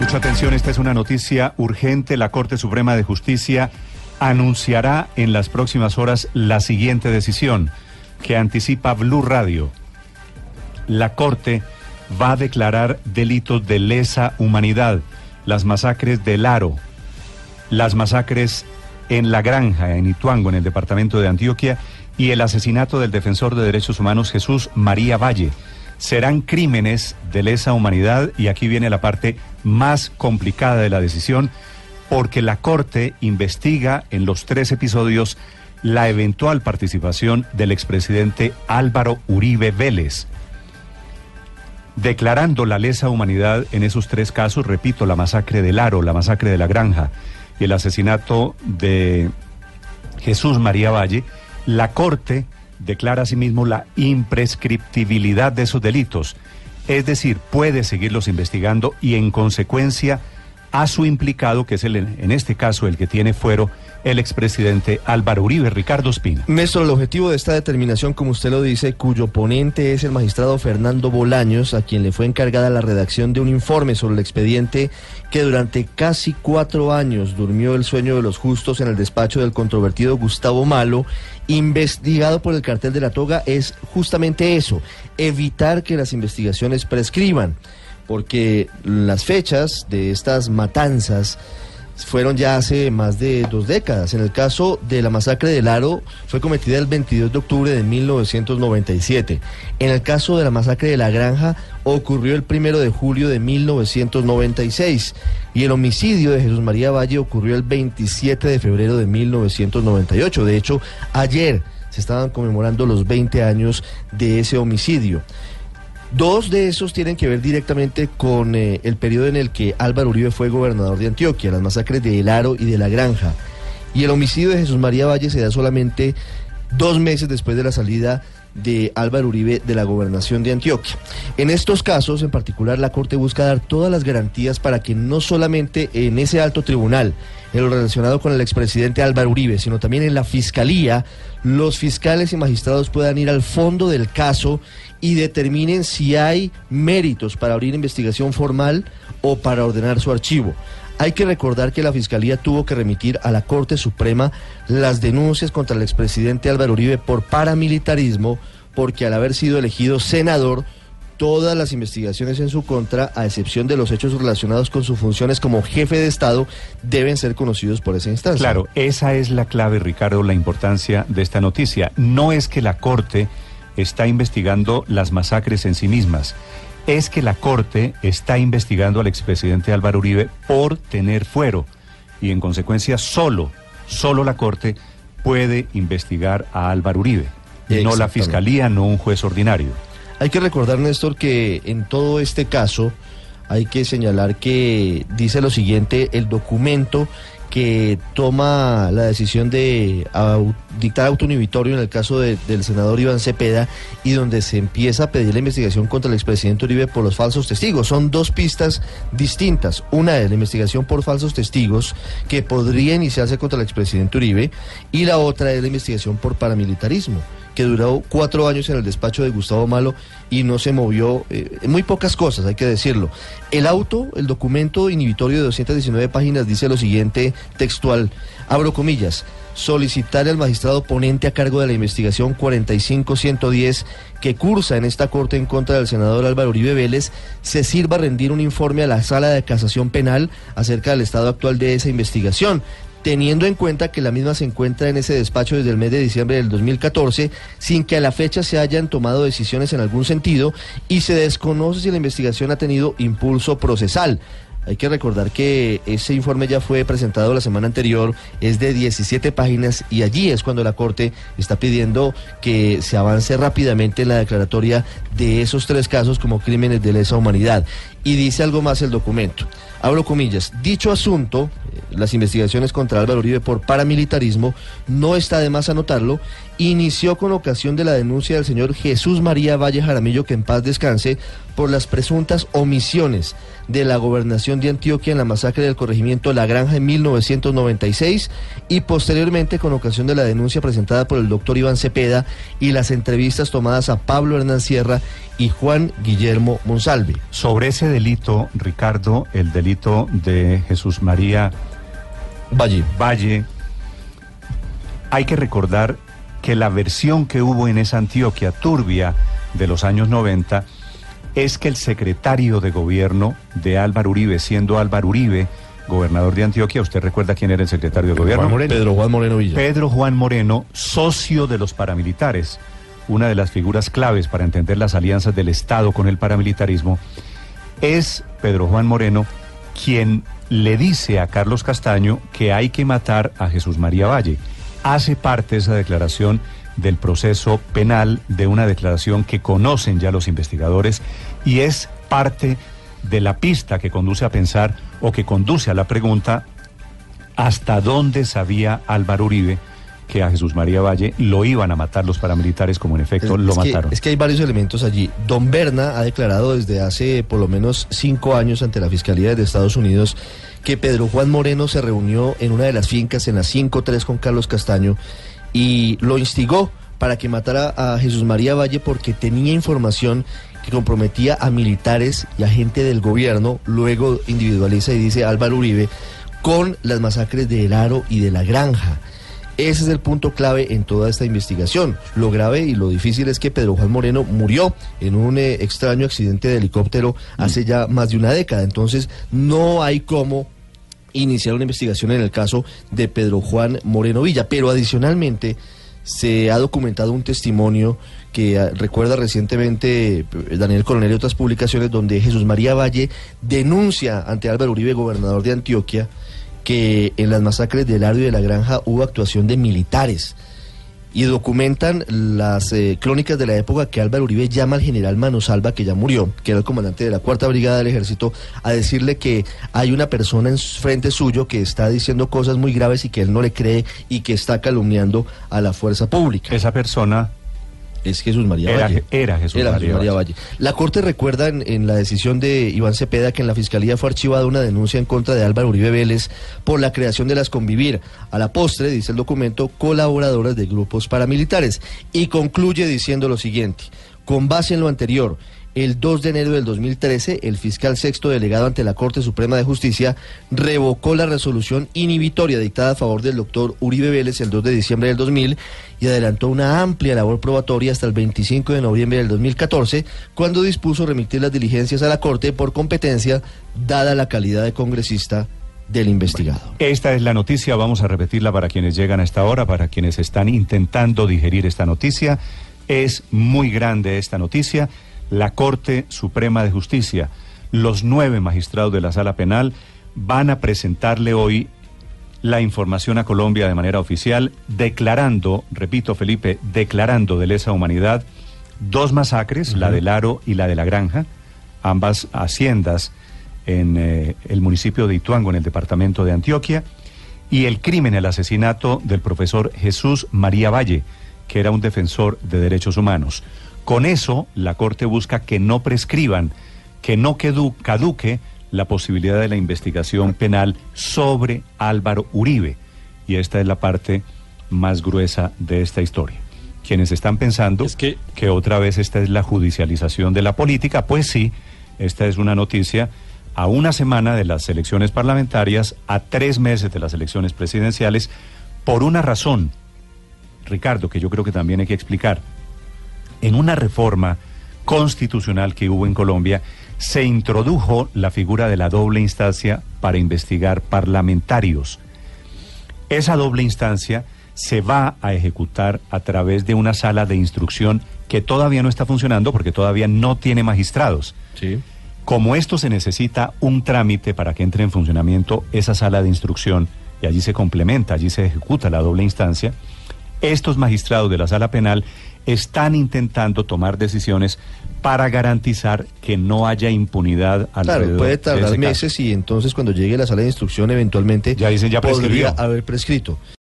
Mucha atención, esta es una noticia urgente. La Corte Suprema de Justicia anunciará en las próximas horas la siguiente decisión que anticipa Blue Radio. La Corte va a declarar delitos de lesa humanidad, las masacres del Aro, las masacres en La Granja, en Ituango, en el departamento de Antioquia, y el asesinato del defensor de derechos humanos Jesús María Valle serán crímenes de lesa humanidad y aquí viene la parte más complicada de la decisión porque la Corte investiga en los tres episodios la eventual participación del expresidente Álvaro Uribe Vélez. Declarando la lesa humanidad en esos tres casos, repito, la masacre del Aro, la masacre de la Granja y el asesinato de Jesús María Valle, la Corte declara asimismo la imprescriptibilidad de esos delitos, es decir, puede seguirlos investigando y en consecuencia a su implicado, que es el, en este caso el que tiene fuero, el expresidente Álvaro Uribe, Ricardo Espina. Néstor, el objetivo de esta determinación, como usted lo dice, cuyo ponente es el magistrado Fernando Bolaños, a quien le fue encargada la redacción de un informe sobre el expediente que durante casi cuatro años durmió el sueño de los justos en el despacho del controvertido Gustavo Malo, investigado por el cartel de la toga, es justamente eso, evitar que las investigaciones prescriban porque las fechas de estas matanzas fueron ya hace más de dos décadas. En el caso de la masacre del Aro fue cometida el 22 de octubre de 1997. En el caso de la masacre de la Granja ocurrió el primero de julio de 1996 y el homicidio de Jesús María Valle ocurrió el 27 de febrero de 1998. De hecho, ayer se estaban conmemorando los 20 años de ese homicidio. Dos de esos tienen que ver directamente con eh, el periodo en el que Álvaro Uribe fue gobernador de Antioquia, las masacres de El Aro y de La Granja. Y el homicidio de Jesús María Valle se da solamente dos meses después de la salida de Álvaro Uribe de la gobernación de Antioquia. En estos casos, en particular, la Corte busca dar todas las garantías para que no solamente en ese alto tribunal, en lo relacionado con el expresidente Álvaro Uribe, sino también en la Fiscalía, los fiscales y magistrados puedan ir al fondo del caso y determinen si hay méritos para abrir investigación formal o para ordenar su archivo. Hay que recordar que la Fiscalía tuvo que remitir a la Corte Suprema las denuncias contra el expresidente Álvaro Uribe por paramilitarismo, porque al haber sido elegido senador, todas las investigaciones en su contra, a excepción de los hechos relacionados con sus funciones como jefe de Estado, deben ser conocidos por esa instancia. Claro, esa es la clave, Ricardo, la importancia de esta noticia. No es que la Corte está investigando las masacres en sí mismas. Es que la Corte está investigando al expresidente Álvaro Uribe por tener fuero y en consecuencia solo, solo la Corte puede investigar a Álvaro Uribe, no la Fiscalía, no un juez ordinario. Hay que recordar, Néstor, que en todo este caso hay que señalar que dice lo siguiente, el documento que toma la decisión de dictar auto inhibitorio en el caso del senador Iván Cepeda y donde se empieza a pedir la investigación contra el expresidente Uribe por los falsos testigos. Son dos pistas distintas. Una es la investigación por falsos testigos que podría iniciarse contra el expresidente Uribe y la otra es la investigación por paramilitarismo que duró cuatro años en el despacho de Gustavo Malo y no se movió eh, muy pocas cosas, hay que decirlo. El auto, el documento inhibitorio de 219 páginas dice lo siguiente textual, abro comillas, solicitar al magistrado ponente a cargo de la investigación 45110 que cursa en esta corte en contra del senador Álvaro Uribe Vélez se sirva rendir un informe a la sala de casación penal acerca del estado actual de esa investigación teniendo en cuenta que la misma se encuentra en ese despacho desde el mes de diciembre del 2014, sin que a la fecha se hayan tomado decisiones en algún sentido y se desconoce si la investigación ha tenido impulso procesal. Hay que recordar que ese informe ya fue presentado la semana anterior, es de 17 páginas y allí es cuando la Corte está pidiendo que se avance rápidamente en la declaratoria de esos tres casos como crímenes de lesa humanidad. Y dice algo más el documento. Abro comillas, dicho asunto, las investigaciones contra Álvaro Uribe por paramilitarismo, no está de más anotarlo, inició con ocasión de la denuncia del señor Jesús María Valle Jaramillo, que en paz descanse, por las presuntas omisiones de la gobernación de Antioquia en la masacre del corregimiento La Granja en 1996 y posteriormente con ocasión de la denuncia presentada por el doctor Iván Cepeda y las entrevistas tomadas a Pablo Hernán Sierra y Juan Guillermo Monsalve. Sobre ese delito, Ricardo, el delito de Jesús María Valle. Valle, hay que recordar que la versión que hubo en esa Antioquia turbia de los años 90 es que el secretario de gobierno de Álvaro Uribe, siendo Álvaro Uribe gobernador de Antioquia, ¿usted recuerda quién era el secretario de gobierno? Pedro Juan Moreno Villa. Pedro Juan Moreno, socio de los paramilitares, una de las figuras claves para entender las alianzas del Estado con el paramilitarismo, es Pedro Juan Moreno quien le dice a Carlos Castaño que hay que matar a Jesús María Valle. Hace parte esa declaración del proceso penal, de una declaración que conocen ya los investigadores y es parte de la pista que conduce a pensar o que conduce a la pregunta hasta dónde sabía Álvaro Uribe que a Jesús María Valle lo iban a matar los paramilitares, como en efecto lo mataron. es que hay varios elementos allí. Don Berna ha declarado desde hace por lo menos cinco años ante la Fiscalía de Estados Unidos que Pedro Juan Moreno se reunió en una de las fincas en la 5-3 con Carlos Castaño y lo instigó para que matara a Jesús María Valle porque tenía información que comprometía a militares y a gente del gobierno, luego individualiza y dice Álvaro Uribe, con las masacres de El Aro y de La Granja. Ese es el punto clave en toda esta investigación. Lo grave y lo difícil es que Pedro Juan Moreno murió en un eh, extraño accidente de helicóptero hace ya más de una década. Entonces no hay cómo iniciar una investigación en el caso de Pedro Juan Moreno Villa. Pero adicionalmente se ha documentado un testimonio que ah, recuerda recientemente eh, Daniel Coronel y otras publicaciones donde Jesús María Valle denuncia ante Álvaro Uribe, gobernador de Antioquia, que en las masacres del Ario y de la Granja hubo actuación de militares y documentan las eh, crónicas de la época que Álvaro Uribe llama al general Manosalva, que ya murió, que era el comandante de la Cuarta Brigada del Ejército, a decirle que hay una persona en frente suyo que está diciendo cosas muy graves y que él no le cree y que está calumniando a la fuerza pública. Esa persona es Jesús María era, Valle. Era Jesús, María, Valle. La Corte recuerda en, la decisión de Iván Cepeda que en la Fiscalía fue archivada una denuncia en contra de Álvaro Uribe Vélez por la creación de las Convivir. A la postre, dice el documento, colaboradoras de grupos paramilitares. Y concluye diciendo lo siguiente, con base en lo anterior, el 2 de enero del 2013, el fiscal sexto delegado ante la Corte Suprema de Justicia revocó la resolución inhibitoria dictada a favor del doctor Uribe Vélez el 2 de diciembre del 2000 y adelantó una amplia labor probatoria hasta el 25 de noviembre del 2014, cuando dispuso remitir las diligencias a la Corte por competencia, dada la calidad de congresista del investigado. esta es la noticia, vamos a repetirla para quienes llegan a esta hora, para quienes están intentando digerir esta noticia. Es muy grande esta noticia la Corte Suprema de Justicia, los nueve magistrados de la Sala Penal, van a presentarle hoy la información a Colombia de manera oficial, declarando, repito Felipe, declarando de lesa humanidad dos masacres, la del Aro y la de la Granja, ambas haciendas en eh, el municipio de Ituango, en el departamento de Antioquia, y el crimen, el asesinato del profesor Jesús María Valle, que era un defensor de derechos humanos. Con eso, la Corte busca que no prescriban, que no caduque la posibilidad de la investigación penal sobre Álvaro Uribe. Y esta es la parte más gruesa de esta historia. Quienes están pensando que... que otra vez esta es la judicialización de la política, pues sí, esta es una noticia a una semana de las elecciones parlamentarias, a tres meses de las elecciones presidenciales, por una razón, Ricardo, que yo creo que también hay que explicar en una reforma constitucional que hubo en Colombia, se introdujo la figura de la doble instancia para investigar parlamentarios. Esa doble instancia se va a ejecutar a través de una sala de instrucción que todavía no está funcionando porque todavía no tiene magistrados. Como esto se necesita un trámite para que entre en funcionamiento esa sala de instrucción y allí se complementa, allí se ejecuta la doble instancia, estos magistrados de la sala penal están intentando tomar decisiones para garantizar que no haya impunidad alrededor Claro, puede tardar meses y entonces cuando llegue la sala de instrucción eventualmente ya dicen, ya podría haber prescrito.